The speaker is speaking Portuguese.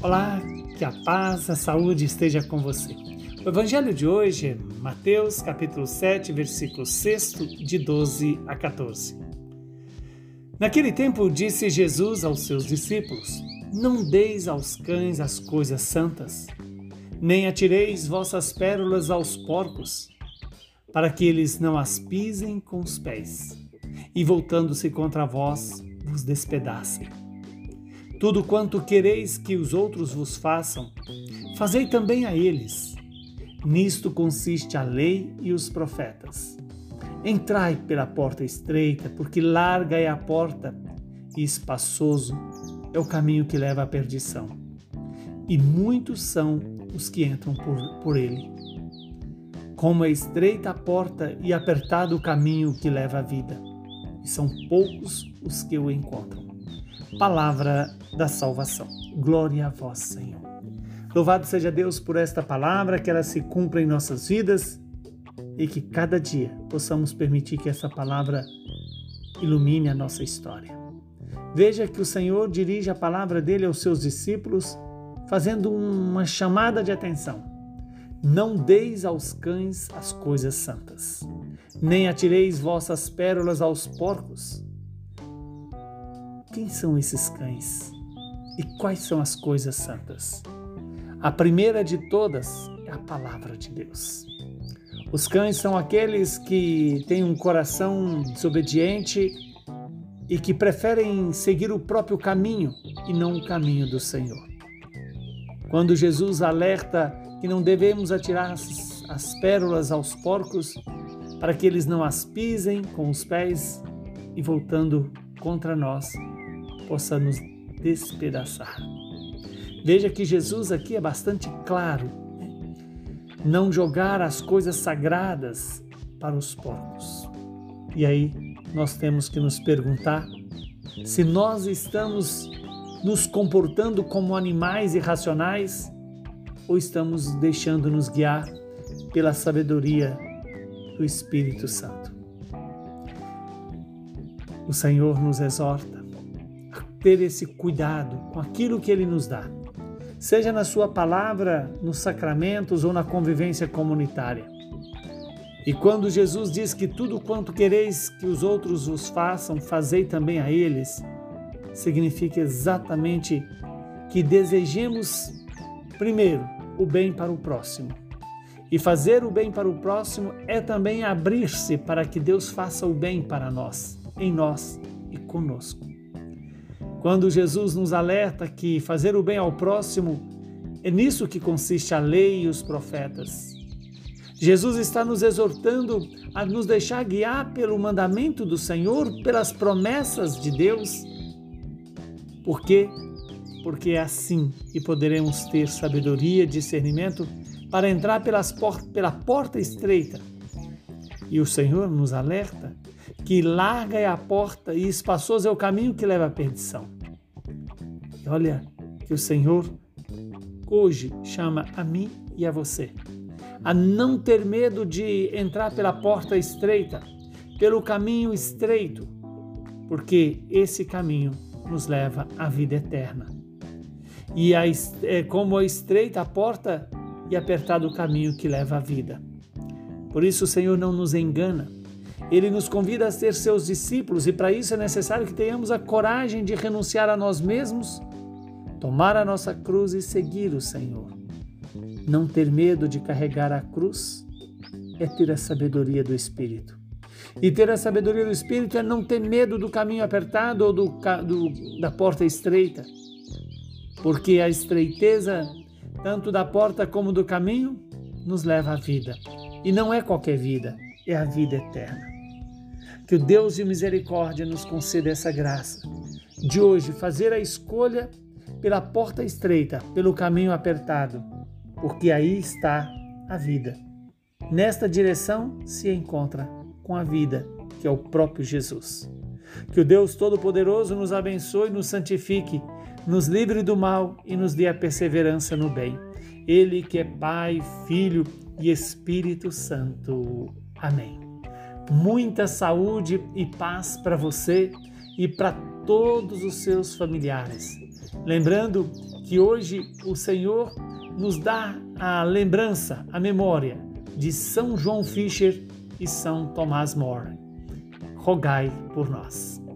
Olá, que a paz, a saúde esteja com você. O evangelho de hoje é Mateus, capítulo 7, versículo 6, de 12 a 14. Naquele tempo disse Jesus aos seus discípulos: Não deis aos cães as coisas santas, nem atireis vossas pérolas aos porcos, para que eles não as pisem com os pés, e voltando-se contra vós, vos despedacem. Tudo quanto quereis que os outros vos façam, fazei também a eles. Nisto consiste a lei e os profetas. Entrai pela porta estreita, porque larga é a porta e espaçoso é o caminho que leva à perdição. E muitos são os que entram por, por ele. Como é estreita a porta e apertado o caminho que leva à vida, e são poucos os que o encontram palavra da salvação. Glória a vós, Senhor. Louvado seja Deus por esta palavra, que ela se cumpra em nossas vidas e que cada dia possamos permitir que essa palavra ilumine a nossa história. Veja que o Senhor dirige a palavra dele aos seus discípulos, fazendo uma chamada de atenção. Não deis aos cães as coisas santas, nem atireis vossas pérolas aos porcos quem são esses cães? E quais são as coisas santas? A primeira de todas é a palavra de Deus. Os cães são aqueles que têm um coração desobediente e que preferem seguir o próprio caminho e não o caminho do Senhor. Quando Jesus alerta que não devemos atirar as, as pérolas aos porcos para que eles não as pisem com os pés e voltando contra nós, possa nos despedaçar. Veja que Jesus aqui é bastante claro. Né? Não jogar as coisas sagradas para os porcos. E aí nós temos que nos perguntar se nós estamos nos comportando como animais irracionais ou estamos deixando-nos guiar pela sabedoria do Espírito Santo. O Senhor nos exorta ter esse cuidado com aquilo que Ele nos dá, seja na Sua palavra, nos sacramentos ou na convivência comunitária. E quando Jesus diz que tudo quanto quereis que os outros vos façam, fazei também a eles, significa exatamente que desejemos, primeiro, o bem para o próximo. E fazer o bem para o próximo é também abrir-se para que Deus faça o bem para nós, em nós e conosco. Quando Jesus nos alerta que fazer o bem ao próximo é nisso que consiste a lei e os profetas. Jesus está nos exortando a nos deixar guiar pelo mandamento do Senhor, pelas promessas de Deus. Por quê? Porque é assim que poderemos ter sabedoria discernimento para entrar pelas por pela porta estreita. E o Senhor nos alerta que larga é a porta e espaçoso é o caminho que leva à perdição. E olha que o Senhor hoje chama a mim e a você a não ter medo de entrar pela porta estreita, pelo caminho estreito, porque esse caminho nos leva à vida eterna. E a, é como a estreita a porta e apertado o caminho que leva à vida. Por isso o Senhor não nos engana. Ele nos convida a ser seus discípulos e para isso é necessário que tenhamos a coragem de renunciar a nós mesmos, tomar a nossa cruz e seguir o Senhor. Não ter medo de carregar a cruz é ter a sabedoria do Espírito. E ter a sabedoria do Espírito é não ter medo do caminho apertado ou do, do, da porta estreita. Porque a estreiteza, tanto da porta como do caminho, nos leva à vida. E não é qualquer vida, é a vida eterna. Que o Deus de misericórdia nos conceda essa graça de hoje fazer a escolha pela porta estreita, pelo caminho apertado, porque aí está a vida. Nesta direção se encontra com a vida, que é o próprio Jesus. Que o Deus Todo-Poderoso nos abençoe, nos santifique, nos livre do mal e nos dê a perseverança no bem. Ele que é Pai, Filho e Espírito Santo. Amém muita saúde e paz para você e para todos os seus familiares. Lembrando que hoje o Senhor nos dá a lembrança, a memória de São João Fischer e São Tomás More. Rogai por nós.